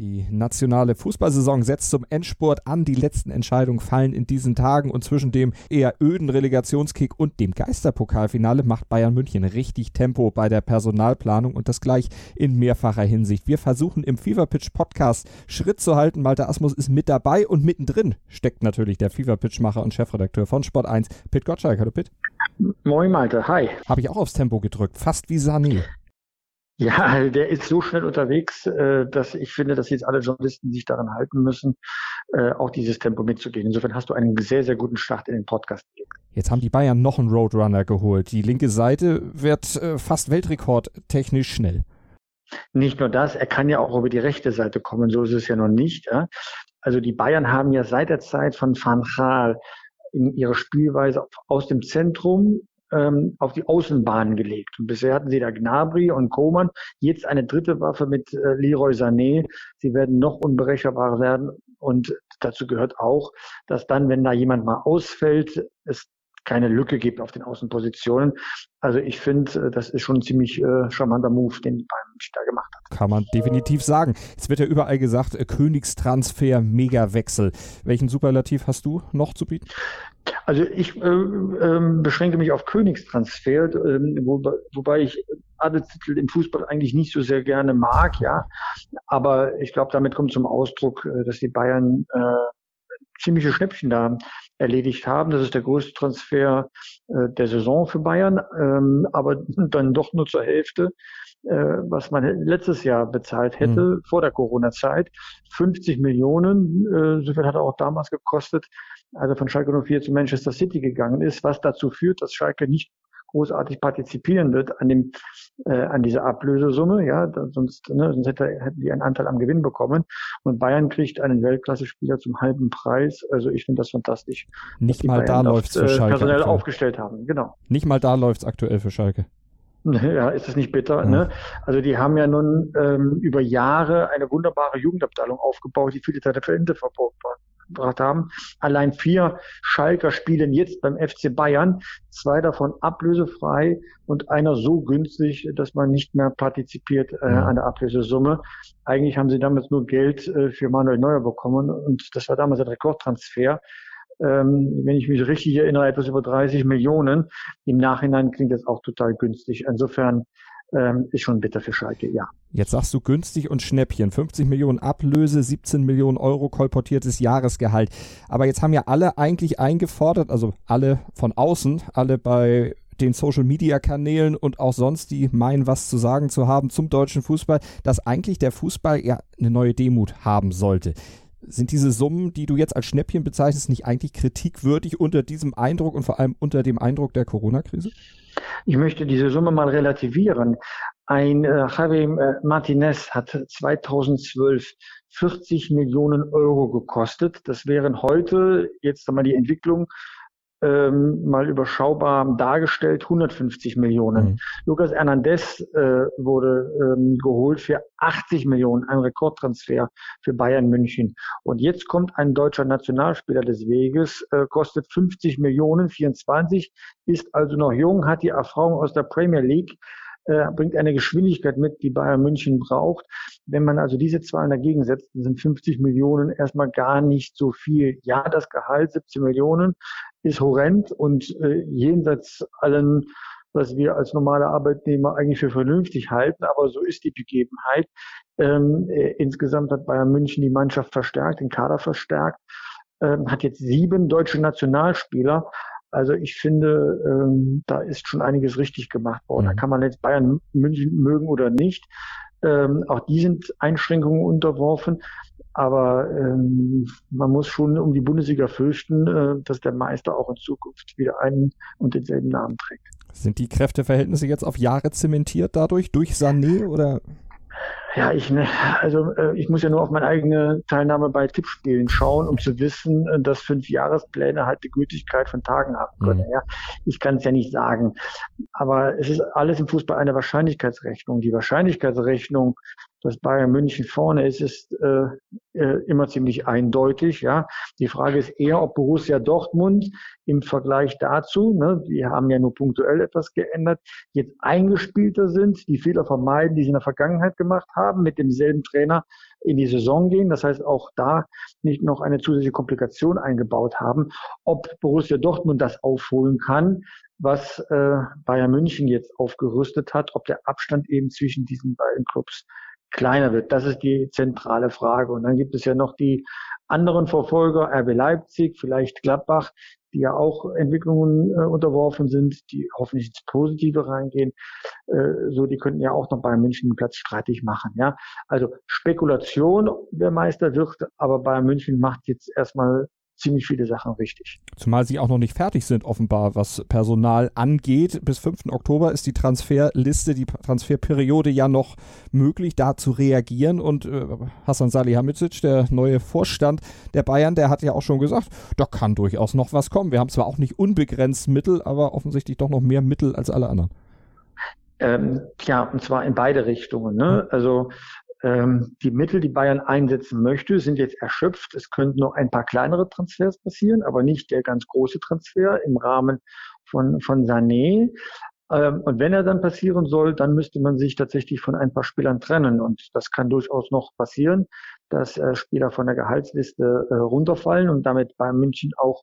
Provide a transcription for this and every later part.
Die nationale Fußballsaison setzt zum Endspurt an. Die letzten Entscheidungen fallen in diesen Tagen und zwischen dem eher öden Relegationskick und dem Geisterpokalfinale macht Bayern München richtig Tempo bei der Personalplanung und das gleich in mehrfacher Hinsicht. Wir versuchen im Feverpitch Podcast Schritt zu halten. Malte Asmus ist mit dabei und mittendrin steckt natürlich der Feverpitch-Macher und Chefredakteur von Sport 1, Pit Gottschalk. Hallo Pit. Moin Malte, hi. Habe ich auch aufs Tempo gedrückt, fast wie Sané. Ja, der ist so schnell unterwegs, äh, dass ich finde, dass jetzt alle Journalisten sich daran halten müssen, äh, auch dieses Tempo mitzugehen. Insofern hast du einen sehr, sehr guten Start in den Podcast. Jetzt haben die Bayern noch einen Roadrunner geholt. Die linke Seite wird äh, fast weltrekordtechnisch schnell. Nicht nur das, er kann ja auch über die rechte Seite kommen, so ist es ja noch nicht. Also die Bayern haben ja seit der Zeit von Van Gaal in ihrer Spielweise aus dem Zentrum ähm, auf die Außenbahn gelegt. Und bisher hatten sie da Gnabry und Koman, jetzt eine dritte Waffe mit äh, Leroy Sané. Sie werden noch unberechenbarer werden und dazu gehört auch, dass dann, wenn da jemand mal ausfällt, es keine Lücke gibt auf den Außenpositionen. Also ich finde, äh, das ist schon ein ziemlich äh, charmanter Move, den die Bayern da gemacht hat. Kann man definitiv sagen. Es wird ja überall gesagt, äh, Königstransfer, Megawechsel. Welchen Superlativ hast du noch zu bieten? Also ich äh, äh, beschränke mich auf Königstransfer, äh, wobei, wobei ich Adelstitel im Fußball eigentlich nicht so sehr gerne mag, ja. Aber ich glaube, damit kommt zum Ausdruck, äh, dass die Bayern äh, ziemliche Schnäppchen da erledigt haben. Das ist der größte Transfer äh, der Saison für Bayern, ähm, aber dann doch nur zur Hälfte, äh, was man letztes Jahr bezahlt hätte mhm. vor der Corona-Zeit. 50 Millionen, äh, so viel hat er auch damals gekostet, als er von Schalke 04 zu Manchester City gegangen ist, was dazu führt, dass Schalke nicht großartig partizipieren wird an dem äh, an dieser Ablösesumme, ja, da, sonst, ne, sonst hätte, hätten die einen Anteil am Gewinn bekommen. Und Bayern kriegt einen Weltklasse-Spieler zum halben Preis. Also ich finde das fantastisch. Nicht mal da läuft es für Schalke. Personell aktuell. aufgestellt haben, genau. Nicht mal da läuft es aktuell für Schalke. Ja, ist es nicht bitter? Ne? Also die haben ja nun ähm, über Jahre eine wunderbare Jugendabteilung aufgebaut, die viele Talente verbracht haben. Allein vier Schalker spielen jetzt beim FC Bayern, zwei davon ablösefrei und einer so günstig, dass man nicht mehr partizipiert äh, ja. an der Ablösesumme. Eigentlich haben sie damals nur Geld äh, für Manuel Neuer bekommen und das war damals ein Rekordtransfer ähm, wenn ich mich richtig erinnere, etwas über 30 Millionen. Im Nachhinein klingt das auch total günstig. Insofern ähm, ist schon bitter für Schalke, ja. Jetzt sagst du günstig und Schnäppchen. 50 Millionen Ablöse, 17 Millionen Euro kolportiertes Jahresgehalt. Aber jetzt haben ja alle eigentlich eingefordert, also alle von außen, alle bei den Social Media Kanälen und auch sonst, die meinen, was zu sagen zu haben zum deutschen Fußball, dass eigentlich der Fußball ja eine neue Demut haben sollte. Sind diese Summen, die du jetzt als Schnäppchen bezeichnest, nicht eigentlich kritikwürdig unter diesem Eindruck und vor allem unter dem Eindruck der Corona-Krise? Ich möchte diese Summe mal relativieren. Ein äh, Javi äh, Martinez hat 2012 40 Millionen Euro gekostet. Das wären heute, jetzt einmal die Entwicklung, ähm, mal überschaubar dargestellt, 150 Millionen. Mhm. Lucas Hernandez äh, wurde ähm, geholt für 80 Millionen, ein Rekordtransfer für Bayern München. Und jetzt kommt ein deutscher Nationalspieler des Weges, äh, kostet 50 Millionen, 24, ist also noch jung, hat die Erfahrung aus der Premier League, äh, bringt eine Geschwindigkeit mit, die Bayern München braucht. Wenn man also diese Zahlen dagegen setzt, sind 50 Millionen erstmal gar nicht so viel. Ja, das Gehalt 17 Millionen ist horrend und äh, jenseits allen was wir als normale Arbeitnehmer eigentlich für vernünftig halten, aber so ist die Begebenheit. Ähm, äh, insgesamt hat Bayern München die Mannschaft verstärkt, den Kader verstärkt, ähm, hat jetzt sieben deutsche Nationalspieler. Also ich finde, ähm, da ist schon einiges richtig gemacht worden. Mhm. Da kann man jetzt Bayern München mögen oder nicht. Ähm, auch die sind Einschränkungen unterworfen. Aber ähm, man muss schon um die Bundesliga fürchten, äh, dass der Meister auch in Zukunft wieder einen und denselben Namen trägt. Sind die Kräfteverhältnisse jetzt auf Jahre zementiert dadurch, durch Sané oder? Ja, ich, ne, also äh, ich muss ja nur auf meine eigene Teilnahme bei Tippspielen schauen, um zu wissen, äh, dass fünf Jahrespläne halt die Gültigkeit von Tagen haben können. Mhm. Ja, ich kann es ja nicht sagen, aber es ist alles im Fußball eine Wahrscheinlichkeitsrechnung. Die Wahrscheinlichkeitsrechnung, dass Bayern München vorne ist, ist äh, äh, immer ziemlich eindeutig. Ja, die Frage ist eher, ob Borussia Dortmund im Vergleich dazu, ne, die haben ja nur punktuell etwas geändert, jetzt eingespielter sind, die Fehler vermeiden, die sie in der Vergangenheit gemacht haben, mit demselben Trainer in die Saison gehen. Das heißt, auch da nicht noch eine zusätzliche Komplikation eingebaut haben. Ob Borussia Dortmund das aufholen kann, was äh, Bayern München jetzt aufgerüstet hat, ob der Abstand eben zwischen diesen beiden Clubs kleiner wird. Das ist die zentrale Frage. Und dann gibt es ja noch die anderen Verfolger, RB Leipzig, vielleicht Gladbach, die ja auch Entwicklungen äh, unterworfen sind, die hoffentlich ins Positive reingehen. Äh, so, die könnten ja auch noch Bayern München den Platz streitig machen. Ja, also Spekulation, wer Meister wird, aber Bayern München macht jetzt erstmal ziemlich viele Sachen richtig. Zumal sie auch noch nicht fertig sind, offenbar, was Personal angeht. Bis 5. Oktober ist die Transferliste, die Transferperiode ja noch möglich, da zu reagieren. Und äh, Hassan Salihamidzic, der neue Vorstand der Bayern, der hat ja auch schon gesagt, da kann durchaus noch was kommen. Wir haben zwar auch nicht unbegrenzt Mittel, aber offensichtlich doch noch mehr Mittel als alle anderen. Ähm, ja, und zwar in beide Richtungen. Ne? Also die Mittel, die Bayern einsetzen möchte, sind jetzt erschöpft. Es könnten noch ein paar kleinere Transfers passieren, aber nicht der ganz große Transfer im Rahmen von, von Sané. Ähm, und wenn er dann passieren soll, dann müsste man sich tatsächlich von ein paar Spielern trennen. Und das kann durchaus noch passieren, dass äh, Spieler von der Gehaltsliste äh, runterfallen und damit bei München auch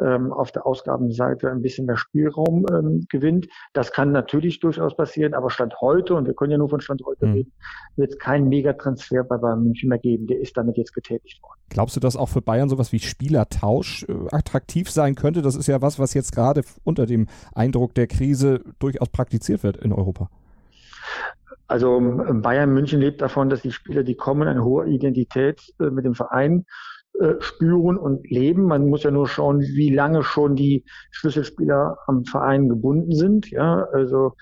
ähm, auf der Ausgabenseite ein bisschen mehr Spielraum ähm, gewinnt. Das kann natürlich durchaus passieren, aber Stand heute, und wir können ja nur von Stand heute mhm. reden, wird es keinen Megatransfer bei Bayern München mehr geben. Der ist damit jetzt getätigt worden. Glaubst du, dass auch für Bayern sowas wie Spielertausch äh, attraktiv sein könnte? Das ist ja was, was jetzt gerade unter dem Eindruck der Krise durchaus praktiziert wird in Europa. Also Bayern München lebt davon, dass die Spieler, die kommen, eine hohe Identität äh, mit dem Verein äh, spüren und leben. Man muss ja nur schauen, wie lange schon die Schlüsselspieler am Verein gebunden sind. Ja, also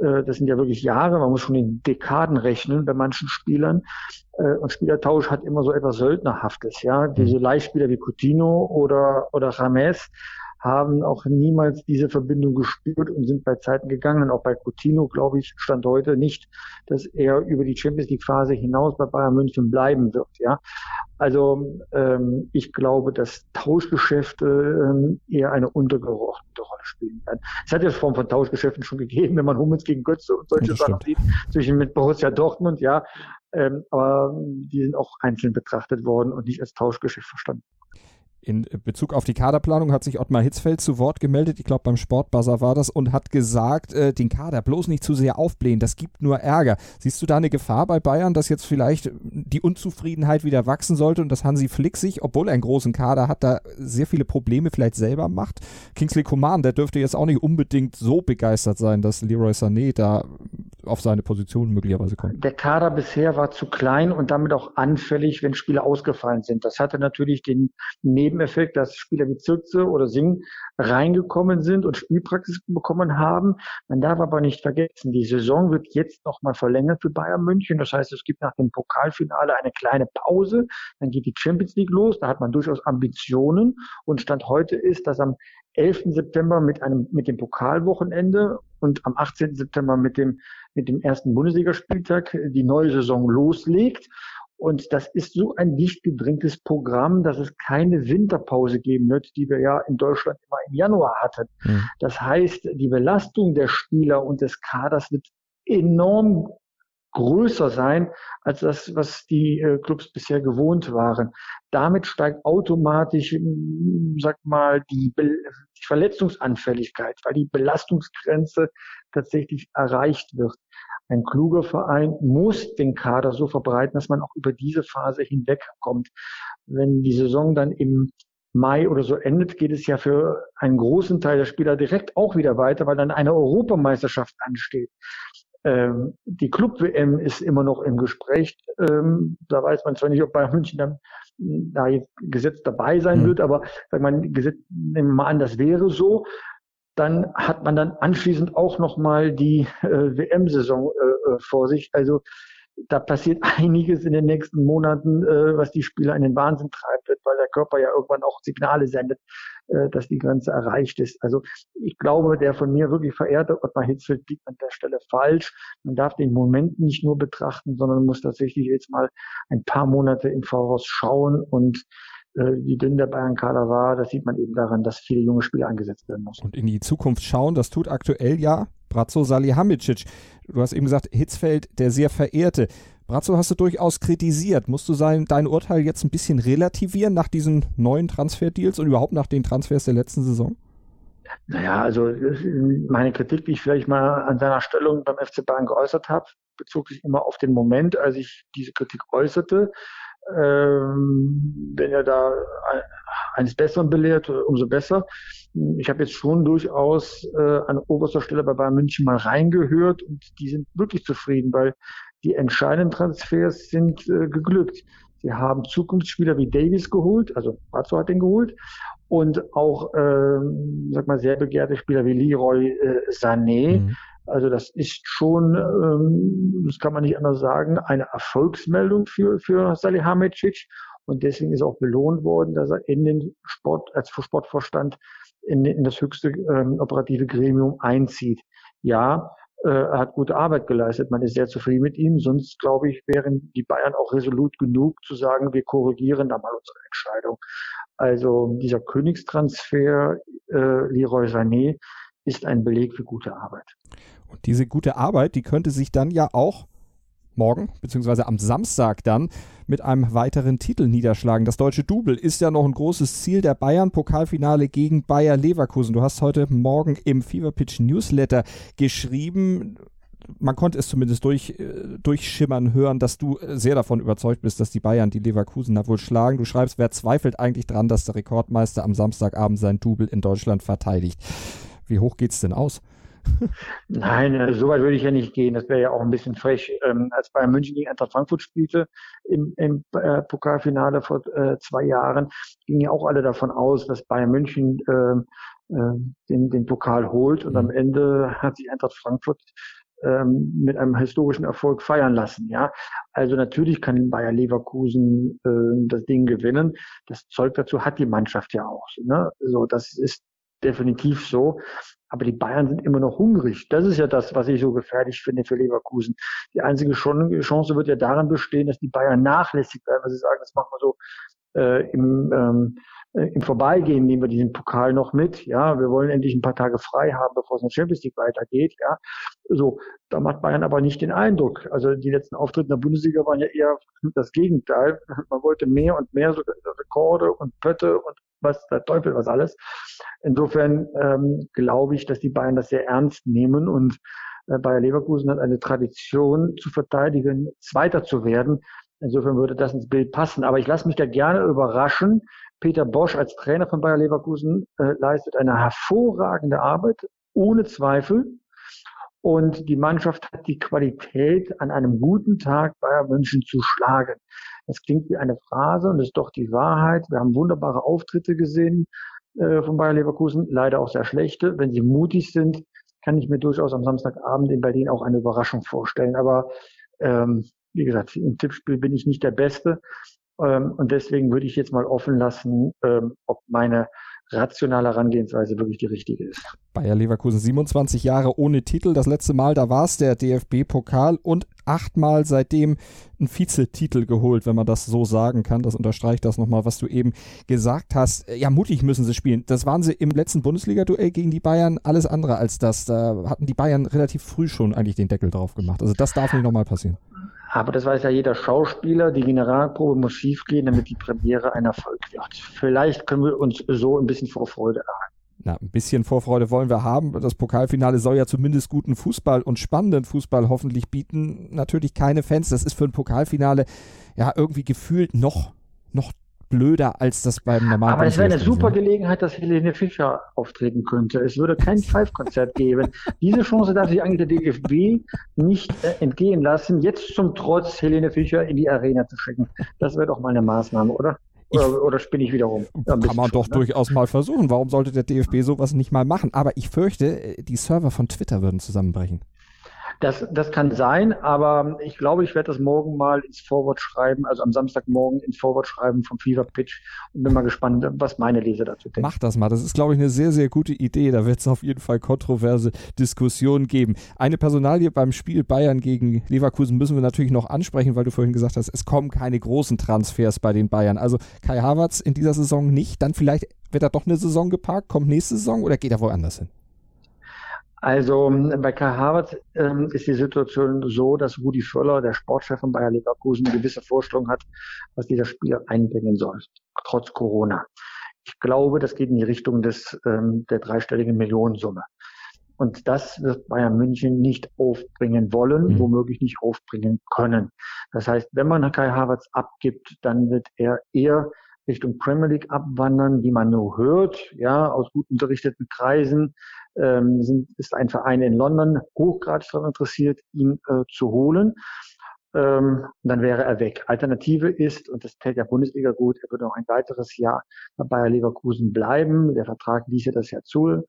äh, das sind ja wirklich Jahre. Man muss schon in Dekaden rechnen bei manchen Spielern. Äh, und Spielertausch hat immer so etwas Söldnerhaftes. Ja, diese mhm. Leihspieler wie Coutinho oder oder Rames haben auch niemals diese Verbindung gespürt und sind bei Zeiten gegangen. Auch bei Coutinho, glaube ich, stand heute nicht, dass er über die Champions League Phase hinaus bei Bayern München bleiben wird. Ja, also ähm, ich glaube, dass Tauschgeschäfte ähm, eher eine untergeordnete Rolle spielen werden. Es hat ja Form von Tauschgeschäften schon gegeben, wenn man Hummels gegen Götze und solche Sachen sieht, zwischen mit Borussia Dortmund, ja, ähm, aber die sind auch einzeln betrachtet worden und nicht als Tauschgeschäft verstanden. In Bezug auf die Kaderplanung hat sich Ottmar Hitzfeld zu Wort gemeldet, ich glaube beim Sportbuzzer war das, und hat gesagt, äh, den Kader bloß nicht zu sehr aufblähen, das gibt nur Ärger. Siehst du da eine Gefahr bei Bayern, dass jetzt vielleicht die Unzufriedenheit wieder wachsen sollte und dass Hansi Flick sich, obwohl er einen großen Kader hat, da sehr viele Probleme vielleicht selber macht? Kingsley Coman, der dürfte jetzt auch nicht unbedingt so begeistert sein, dass Leroy Sané da auf seine Position möglicherweise kommt. Der Kader bisher war zu klein und damit auch anfällig, wenn Spiele ausgefallen sind. Das hatte natürlich den Neben Nebeneffekt, dass Spieler wie Zirkze oder Singh reingekommen sind und Spielpraxis bekommen haben. Man darf aber nicht vergessen, die Saison wird jetzt nochmal verlängert für Bayern München. Das heißt, es gibt nach dem Pokalfinale eine kleine Pause. Dann geht die Champions League los. Da hat man durchaus Ambitionen. Und Stand heute ist, dass am 11. September mit einem, mit dem Pokalwochenende und am 18. September mit dem, mit dem ersten Bundesligaspieltag die neue Saison loslegt. Und das ist so ein dicht gedrängtes Programm, dass es keine Winterpause geben wird, die wir ja in Deutschland immer im Januar hatten. Mhm. Das heißt, die Belastung der Spieler und des Kaders wird enorm größer sein als das, was die äh, Clubs bisher gewohnt waren. Damit steigt automatisch, hm, sag mal, die, Be die Verletzungsanfälligkeit, weil die Belastungsgrenze tatsächlich erreicht wird. Ein kluger Verein muss den Kader so verbreiten, dass man auch über diese Phase hinwegkommt. Wenn die Saison dann im Mai oder so endet, geht es ja für einen großen Teil der Spieler direkt auch wieder weiter, weil dann eine Europameisterschaft ansteht. Ähm, die Club-WM ist immer noch im Gespräch. Ähm, da weiß man zwar nicht, ob Bayern München dann da jetzt gesetzt dabei sein mhm. wird, aber sag mal, gesetzt, nehmen wir mal an, das wäre so dann hat man dann anschließend auch nochmal die äh, WM-Saison äh, äh, vor sich. Also da passiert einiges in den nächsten Monaten, äh, was die Spieler in den Wahnsinn treibt, weil der Körper ja irgendwann auch Signale sendet, äh, dass die Grenze erreicht ist. Also ich glaube, der von mir wirklich verehrte Ottmar Hitzfeld liegt an der Stelle falsch. Man darf den Moment nicht nur betrachten, sondern muss tatsächlich jetzt mal ein paar Monate im Voraus schauen und äh, wie dünn der Bayern-Kader war, das sieht man eben daran, dass viele junge Spieler eingesetzt werden müssen. Und in die Zukunft schauen, das tut aktuell ja Brazzo Salihamidzic. Du hast eben gesagt, Hitzfeld, der sehr verehrte. Brazzo hast du durchaus kritisiert. Musst du sein, dein Urteil jetzt ein bisschen relativieren nach diesen neuen Transferdeals und überhaupt nach den Transfers der letzten Saison? Naja, also meine Kritik, die ich vielleicht mal an seiner Stellung beim FC Bayern geäußert habe, bezog sich immer auf den Moment, als ich diese Kritik äußerte. Ähm, wenn er da eines Besseren belehrt, umso besser. Ich habe jetzt schon durchaus äh, an oberster Stelle bei Bayern München mal reingehört und die sind wirklich zufrieden, weil die entscheidenden Transfers sind äh, geglückt. Sie haben Zukunftsspieler wie Davis geholt, also Razzo hat den geholt, und auch, ähm, sag mal, sehr begehrte Spieler wie Leroy äh, Sané. Mhm. Also das ist schon, ähm, das kann man nicht anders sagen, eine Erfolgsmeldung für, für Salihamidzic. Und deswegen ist auch belohnt worden, dass er in den Sport, als Sportvorstand in, in das höchste ähm, operative Gremium einzieht. Ja, äh, er hat gute Arbeit geleistet. Man ist sehr zufrieden mit ihm. Sonst, glaube ich, wären die Bayern auch resolut genug zu sagen, wir korrigieren da mal unsere Entscheidung. Also dieser Königstransfer äh, Leroy Sané ist ein Beleg für gute Arbeit. Und diese gute Arbeit, die könnte sich dann ja auch morgen, beziehungsweise am Samstag dann, mit einem weiteren Titel niederschlagen. Das deutsche Double ist ja noch ein großes Ziel der Bayern. Pokalfinale gegen Bayer Leverkusen. Du hast heute Morgen im Feverpitch Newsletter geschrieben, man konnte es zumindest durch, äh, durchschimmern hören, dass du sehr davon überzeugt bist, dass die Bayern die Leverkusener wohl schlagen. Du schreibst, wer zweifelt eigentlich dran, dass der Rekordmeister am Samstagabend sein Double in Deutschland verteidigt? Wie hoch geht's denn aus? Nein, äh, so weit würde ich ja nicht gehen. Das wäre ja auch ein bisschen frech. Ähm, als Bayern München gegen Eintracht Frankfurt spielte im, im äh, Pokalfinale vor äh, zwei Jahren, gingen ja auch alle davon aus, dass Bayern München äh, äh, den, den Pokal holt und mhm. am Ende hat sich Eintracht Frankfurt ähm, mit einem historischen Erfolg feiern lassen. Ja, also natürlich kann Bayer Leverkusen äh, das Ding gewinnen. Das Zeug dazu hat die Mannschaft ja auch. Ne? So, das ist definitiv so. Aber die Bayern sind immer noch hungrig. Das ist ja das, was ich so gefährlich finde für Leverkusen. Die einzige Chance wird ja darin bestehen, dass die Bayern nachlässig werden, weil sie sagen, das machen wir so äh, im, ähm, äh, im Vorbeigehen nehmen wir diesen Pokal noch mit. Ja, wir wollen endlich ein paar Tage frei haben, bevor es in der Champions League weitergeht. Ja, so, da macht Bayern aber nicht den Eindruck. Also die letzten Auftritte in der Bundesliga waren ja eher das Gegenteil. Man wollte mehr und mehr so Rekorde und Pötte und was der Teufel was alles. Insofern ähm, glaube ich, dass die Bayern das sehr ernst nehmen und äh, Bayer Leverkusen hat eine Tradition zu verteidigen, Zweiter zu werden. Insofern würde das ins Bild passen. Aber ich lasse mich da gerne überraschen. Peter Bosch als Trainer von Bayer Leverkusen äh, leistet eine hervorragende Arbeit, ohne Zweifel. Und die Mannschaft hat die Qualität, an einem guten Tag Bayern München zu schlagen. Das klingt wie eine Phrase und ist doch die Wahrheit. Wir haben wunderbare Auftritte gesehen äh, von Bayer Leverkusen, leider auch sehr schlechte. Wenn sie mutig sind, kann ich mir durchaus am Samstagabend in Berlin auch eine Überraschung vorstellen. Aber ähm, wie gesagt, im Tippspiel bin ich nicht der Beste. Ähm, und deswegen würde ich jetzt mal offen lassen, ähm, ob meine rationale Herangehensweise wirklich die richtige ist. Bayer Leverkusen 27 Jahre ohne Titel. Das letzte Mal, da war es der DFB-Pokal und achtmal seitdem ein Vizetitel geholt, wenn man das so sagen kann. Das unterstreicht das nochmal, was du eben gesagt hast. Ja, mutig müssen sie spielen. Das waren sie im letzten Bundesliga-Duell gegen die Bayern alles andere als das. Da hatten die Bayern relativ früh schon eigentlich den Deckel drauf gemacht. Also das darf nicht nochmal passieren. Aber das weiß ja jeder Schauspieler. Die Generalprobe muss schiefgehen, damit die Premiere ein Erfolg wird. Vielleicht können wir uns so ein bisschen Vorfreude erhalten. Na, ein bisschen Vorfreude wollen wir haben. Das Pokalfinale soll ja zumindest guten Fußball und spannenden Fußball hoffentlich bieten. Natürlich keine Fans. Das ist für ein Pokalfinale ja irgendwie gefühlt noch, noch blöder als das beim normalen. Aber es wäre eine super Gelegenheit, dass Helene Fischer auftreten könnte. Es würde kein Five-Konzert geben. Diese Chance darf sich eigentlich der DFB nicht äh, entgehen lassen, jetzt zum Trotz Helene Fischer in die Arena zu schicken. Das wäre doch mal eine Maßnahme, oder? Oder, oder spinne ich wiederum? Ja, kann man doch ne? durchaus mal versuchen. Warum sollte der DFB sowas nicht mal machen? Aber ich fürchte, äh, die Server von Twitter würden zusammenbrechen. Das, das kann sein, aber ich glaube, ich werde das morgen mal ins Forward schreiben, also am Samstagmorgen ins Forward schreiben vom Fever Pitch und bin mal gespannt, was meine Leser dazu denken. Mach das mal. Das ist, glaube ich, eine sehr, sehr gute Idee. Da wird es auf jeden Fall kontroverse Diskussionen geben. Eine Personalie beim Spiel Bayern gegen Leverkusen müssen wir natürlich noch ansprechen, weil du vorhin gesagt hast, es kommen keine großen Transfers bei den Bayern. Also Kai Havertz in dieser Saison nicht. Dann vielleicht wird er doch eine Saison geparkt, kommt nächste Saison oder geht er woanders hin? Also bei Kai Havertz ähm, ist die Situation so, dass Rudi Völler, der Sportchef von Bayer Leverkusen, eine gewisse Vorstellung hat, was dieser Spieler einbringen soll, trotz Corona. Ich glaube, das geht in die Richtung des ähm, der dreistelligen Millionensumme. Und das wird Bayern München nicht aufbringen wollen, mhm. womöglich nicht aufbringen können. Das heißt, wenn man Kai Havertz abgibt, dann wird er eher Richtung Premier League abwandern, wie man nur hört, ja, aus gut unterrichteten Kreisen, ähm, sind, ist ein Verein in London hochgradig daran interessiert, ihn äh, zu holen. Ähm, dann wäre er weg. Alternative ist, und das täte der Bundesliga gut, er würde noch ein weiteres Jahr bei Bayer Leverkusen bleiben. Der Vertrag ließe das ja zu.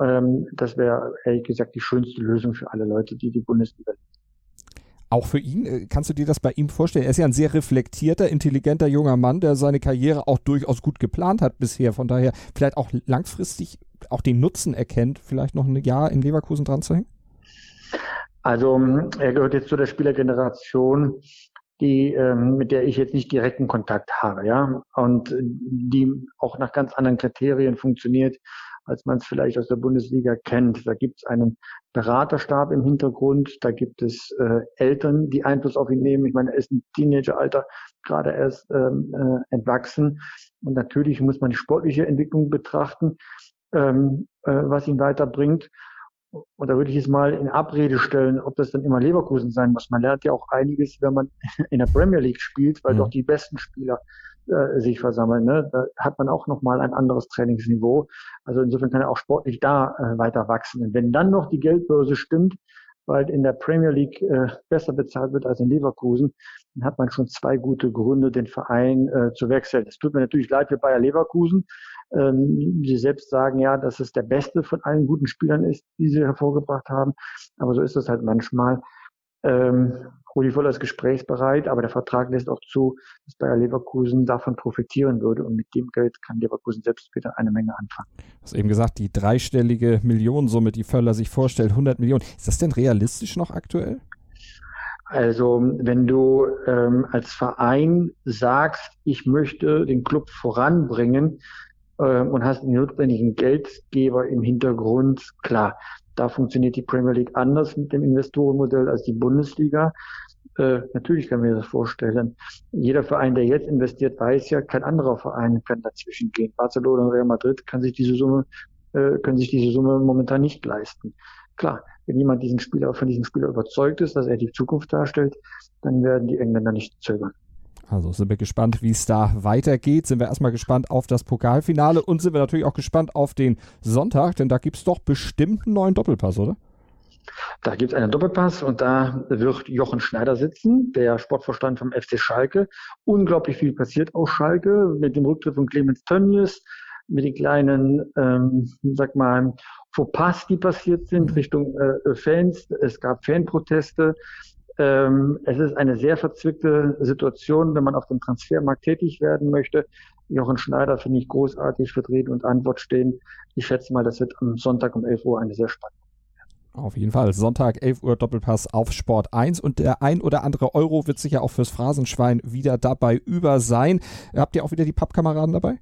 Ähm, das wäre, ehrlich gesagt, die schönste Lösung für alle Leute, die die Bundesliga auch für ihn, äh, kannst du dir das bei ihm vorstellen? Er ist ja ein sehr reflektierter, intelligenter junger Mann, der seine Karriere auch durchaus gut geplant hat bisher. Von daher vielleicht auch langfristig auch den Nutzen erkennt, vielleicht noch ein Jahr in Leverkusen dran zu hängen? Also er gehört jetzt zu der Spielergeneration, die, ähm, mit der ich jetzt nicht direkten Kontakt habe, ja, und die auch nach ganz anderen Kriterien funktioniert, als man es vielleicht aus der Bundesliga kennt. Da gibt es einen Beraterstab im Hintergrund, da gibt es äh, Eltern, die Einfluss auf ihn nehmen. Ich meine, er ist ein Teenageralter, gerade erst ähm, äh, entwachsen. Und natürlich muss man die sportliche Entwicklung betrachten, ähm, äh, was ihn weiterbringt. Und da würde ich es mal in Abrede stellen, ob das dann immer Leverkusen sein muss. Man lernt ja auch einiges, wenn man in der Premier League spielt, weil mhm. doch die besten Spieler äh, sich versammeln. Ne? Da hat man auch nochmal ein anderes Trainingsniveau. Also insofern kann er auch sportlich da äh, weiter wachsen. Und wenn dann noch die Geldbörse stimmt, weil in der Premier League äh, besser bezahlt wird als in Leverkusen, dann hat man schon zwei gute Gründe, den Verein äh, zu wechseln. Es tut mir natürlich leid für Bayer Leverkusen. Ähm, sie selbst sagen ja, dass es der beste von allen guten Spielern ist, die sie hervorgebracht haben. Aber so ist es halt manchmal. Ähm, Rudi Völler ist gesprächsbereit, aber der Vertrag lässt auch zu, dass Bayer Leverkusen davon profitieren würde. Und mit dem Geld kann Leverkusen selbst wieder eine Menge anfangen. Du hast eben gesagt, die dreistellige Millionensumme, die Völler sich vorstellt, 100 Millionen. Ist das denn realistisch noch aktuell? Also wenn du ähm, als Verein sagst, ich möchte den Club voranbringen und hast den notwendigen Geldgeber im Hintergrund, klar, da funktioniert die Premier League anders mit dem Investorenmodell als die Bundesliga. Äh, natürlich kann man das vorstellen. Jeder Verein, der jetzt investiert, weiß ja, kein anderer Verein kann dazwischen gehen. Barcelona und Real Madrid kann sich diese Summe, äh, können sich diese Summe momentan nicht leisten. Klar, wenn jemand diesen Spieler, von diesem Spieler überzeugt ist, dass er die Zukunft darstellt, dann werden die Engländer nicht zögern. Also sind wir gespannt, wie es da weitergeht. Sind wir erstmal gespannt auf das Pokalfinale und sind wir natürlich auch gespannt auf den Sonntag, denn da gibt es doch bestimmt einen neuen Doppelpass, oder? Da gibt es einen Doppelpass und da wird Jochen Schneider sitzen, der Sportvorstand vom FC Schalke. Unglaublich viel passiert auf Schalke mit dem Rücktritt von Clemens Tönnies, mit den kleinen, ähm, sag mal, Fauxpas, die passiert sind Richtung äh, Fans. Es gab Fanproteste. Ähm, es ist eine sehr verzwickte Situation, wenn man auf dem Transfermarkt tätig werden möchte. Jochen Schneider finde ich großartig, wird Rede und Antwort stehen. Ich schätze mal, das wird am Sonntag um 11 Uhr eine sehr spannende. Auf jeden Fall. Sonntag 11 Uhr Doppelpass auf Sport 1 und der ein oder andere Euro wird sicher auch fürs Phrasenschwein wieder dabei über sein. Habt ihr auch wieder die Pappkameraden dabei?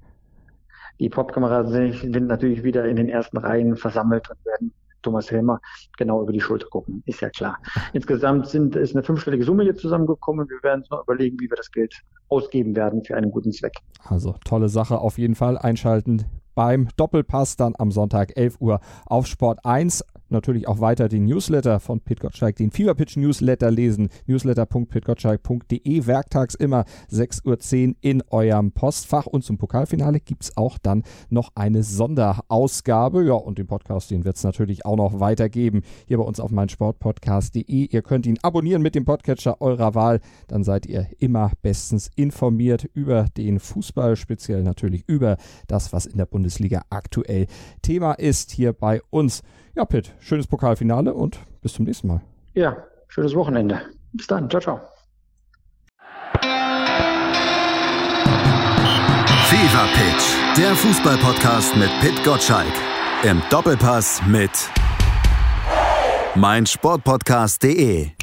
Die Pappkameraden sind natürlich wieder in den ersten Reihen versammelt und werden Thomas Helmer genau über die Schulter gucken, ist ja klar. Insgesamt sind, ist eine fünfstellige Summe jetzt zusammengekommen. Wir werden uns noch überlegen, wie wir das Geld ausgeben werden für einen guten Zweck. Also tolle Sache auf jeden Fall einschalten beim Doppelpass dann am Sonntag 11 Uhr auf Sport 1 natürlich auch weiter den Newsletter von Pit Gottschalk, den Feverpitch Newsletter lesen. Newsletter.pitgottschalk.de, werktags immer 6.10 Uhr in eurem Postfach. Und zum Pokalfinale gibt es auch dann noch eine Sonderausgabe. Ja, und den Podcast, den wird es natürlich auch noch weitergeben. Hier bei uns auf meinsportpodcast.de. Ihr könnt ihn abonnieren mit dem Podcatcher eurer Wahl. Dann seid ihr immer bestens informiert über den Fußball, speziell natürlich über das, was in der Bundesliga aktuell Thema ist hier bei uns. Ja, Pitt, schönes Pokalfinale und bis zum nächsten Mal. ja, schönes Wochenende. Bis dann. Ciao, ciao. Fever Pitch, der Fußballpodcast mit Pit Gottschalk. Im Doppelpass mit meinsportpodcast.de.